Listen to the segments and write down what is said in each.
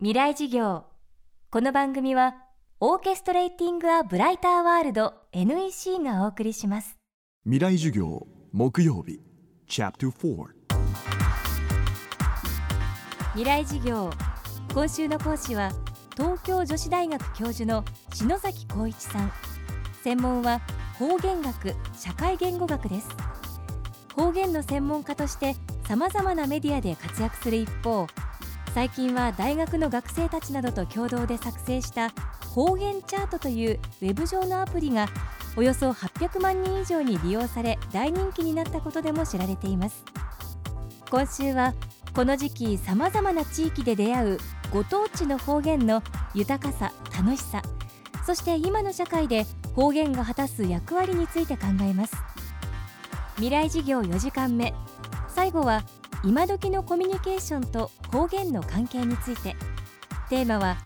未来事業。この番組はオーケストレーティング・ア・ブライター・ワールド NEC がお送りします。未来授業木曜日チャプター4未来事業。今週の講師は東京女子大学教授の篠崎光一さん。専門は方言学社会言語学です。方言の専門家としてさまざまなメディアで活躍する一方最近は大学の学生たちなどと共同で作成した方言チャートというウェブ上のアプリがおよそ800万人以上に利用され大人気になったことでも知られています。今週はこの時期さまざまな地域で出会うご当地の方言の豊かさ楽しさそして今の社会で方言が果たす役割について考えます。未来事業4時間目。最後は今時のコミュニケーションと方言の関係について。テーマは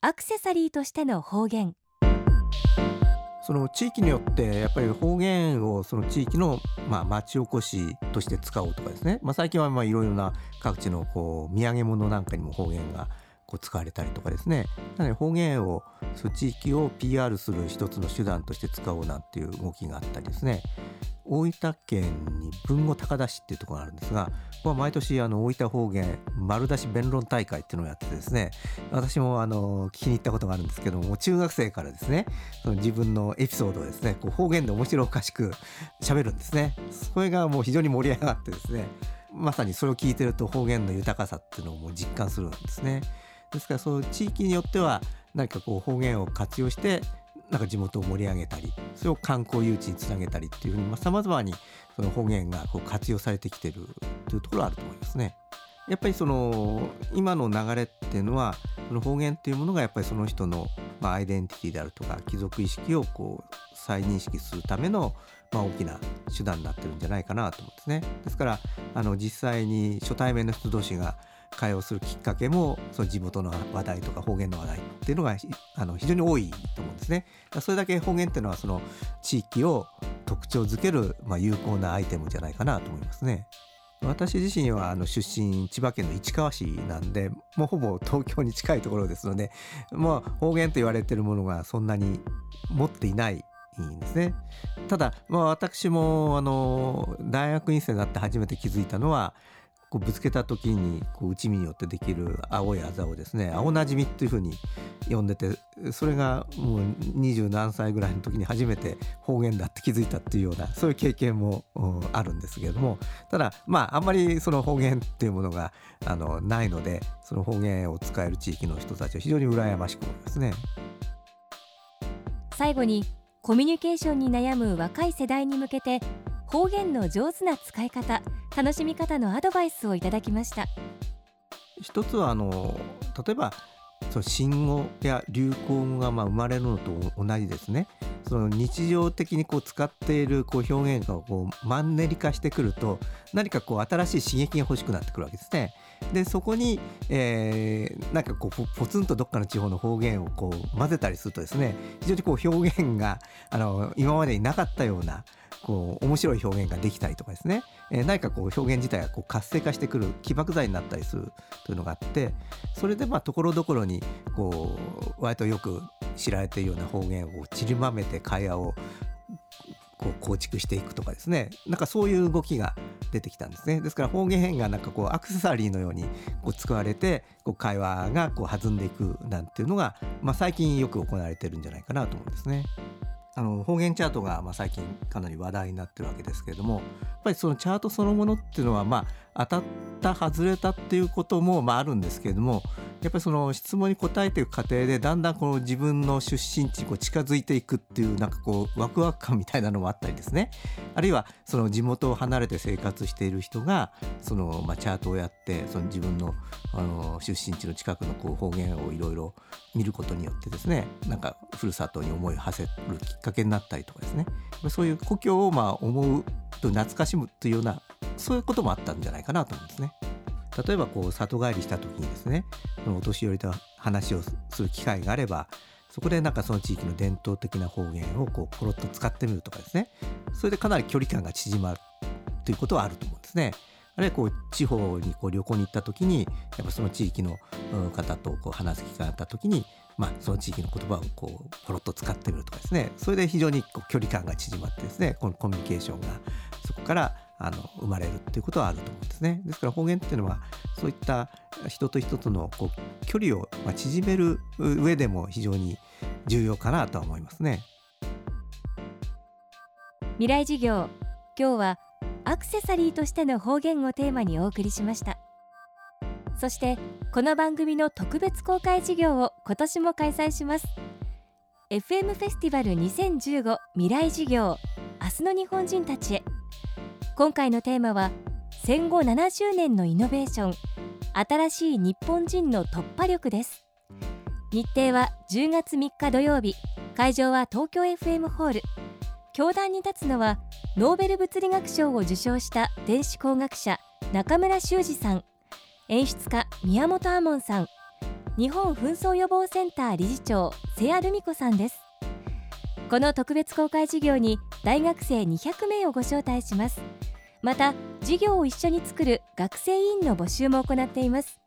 アクセサリーとしての方言。その地域によってやっぱり方言をその地域のまあ町おこしとして使おうとかですね、まあ、最近はまあいろいろな各地のこう土産物なんかにも方言がこう使われたりとかですね。なので方言をその地域を PR する一つの手段として使おうなんていう動きがあったりですね。大分県に豊後高田市っていうところがあるんですがここは毎年あの大分方言丸出し弁論大会っていうのをやってですね私もあの聞きに行ったことがあるんですけども中学生からですねその自分のエピソードをですねこう方言で面白おかしく喋るんですね。それがもう非常に盛り上がってですねまさにそれを聞いてると方言の豊かさっていうのをもう実感するんですね。ですからそう地域によっては何かこう方言を活用してなんか地元を盛り上げたりそれを観光誘致につなげたりっていうふうにさまざ、まにその方言がこう活用されてきてるというところあると思いますね。やっぱりその今の流れっていうのはその方言っていうものがやっぱりその人のまあアイデンティティであるとか貴族意識をこう再認識するためのまあ大きな手段になってるんじゃないかなと思うんですね。ですからあの実際に初対面の人同士が会話をするきっかけもその地元の話題とか方言の話題っていうのがあの非常に多いですね。それだけ方言っていうのはその地域を特徴づける、まあ、有効なアイテムじゃないかなと思いますね。私自身はあの出身千葉県の市川市なんでもうほぼ東京に近いところですので、まあ、方言と言われてるものがそんなに持っていないんですね。ただ、まあ、私もあの大学院生になって初めて気づいたのはこうぶつけた時にこう内身によってできる青いあざをですね青なじみっていうふうに呼んでてそれがもう二十何歳ぐらいの時に初めて方言だって気づいたっていうようなそういう経験もあるんですけれどもただまああんまりその方言っていうものがあのないのでその方言を使える地域の人たちは非常に羨ましく思いますね。最後にコミュニケーションに悩む若い世代に向けて方言の上手な使い方楽しみ方のアドバイスをいただきました。一つはあの例えばその新語や流行語がまあ生まれるのと同じですね。その日常的にこう使っているこう表現がこうマンネリ化してくると何かこう新しい刺激が欲しくなってくるわけですね。でそこに、えー、なんかこうポツンとどっかの地方の方言をこう混ぜたりするとですね非常にこう表現があの今までになかったようなこう面白い表現ができたりとかですね、えー、何かこう表現自体がこう活性化してくる起爆剤になったりするというのがあってそれでまあところどころにこう割とよく知られているような方言を散りばめて会話をこう構築していくとかですねなんかそういう動きが出てきたんですねですから方言がなんかこうアクセサリーのようにこう使われてこう会話がこう弾んでいくなんていうのが、まあ、最近よく行われてるんじゃないかなと思うんですね。あの方言チャートがまあ最近かなり話題になってるわけですけれどもやっぱりそのチャートそのものっていうのはまあ当たった外れたっていうこともまああるんですけれどもやっぱりその質問に答えていく過程でだんだんこの自分の出身地にこう近づいていくっていうなんかこうワクワク感みたいなのもあったりですね。あるいはその地元を離れて生活している人がそのまあチャートをやってその自分のあの出身地の近くのこう方言をいろいろ見ることによってですねなんかふるさとに思いを馳せるきっかけになったりとかですね。そういう故郷をまあ思うと懐かしむというようなそういうこともあったんじゃないかなと思うんですね。例えばこう里帰りした時にですねお年寄りと話をする機会があればそこでなんかその地域の伝統的な方言をこうポロッと使ってみるとかですねそれでかなり距離感が縮まるということはあると思うんですね。あるいはこう地方にこう旅行に行った時にやっぱその地域の方とこう話す機会があった時に、まあ、その地域の言葉をこうポロッと使ってみるとかですねそれで非常にこう距離感が縮まってですねこのコミュニケーションがそこからあの生まれるっていうことはあると思うんですね。ですから方言っていうのはそういった人と人とのこう距離を縮める上でも非常に重要かなとは思いますね。未来事業今日はアクセサリーとしての方言をテーマにお送りしましたそしてこの番組の特別公開事業を今年も開催します FM フェスティバル2015未来事業明日の日本人たちへ今回のテーマは戦後70年のイノベーション新しい日本人の突破力です。日程は10月3日土曜日会場は東京 FM ホール。教壇に立つのはノーベル物理学賞を受賞した電子工学者中村修二さん。演出家宮本亞門さん。日本紛争予防センター理事長瀬谷留美子さんです。この特別公開事業に大学生200名をご招待します。また事業を一緒に作る学生委員の募集も行っています。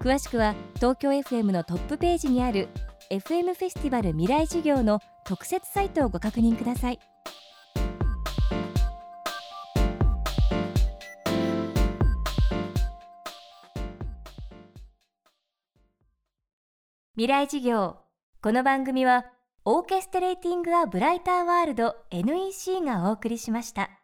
詳しくは東京 FM のトップページにある FM フェスティバル未来事業の特設サイトをご確認ください。未来事業。この番組はオーケストレーティング・ア・ブライター・ワールド NEC がお送りしました。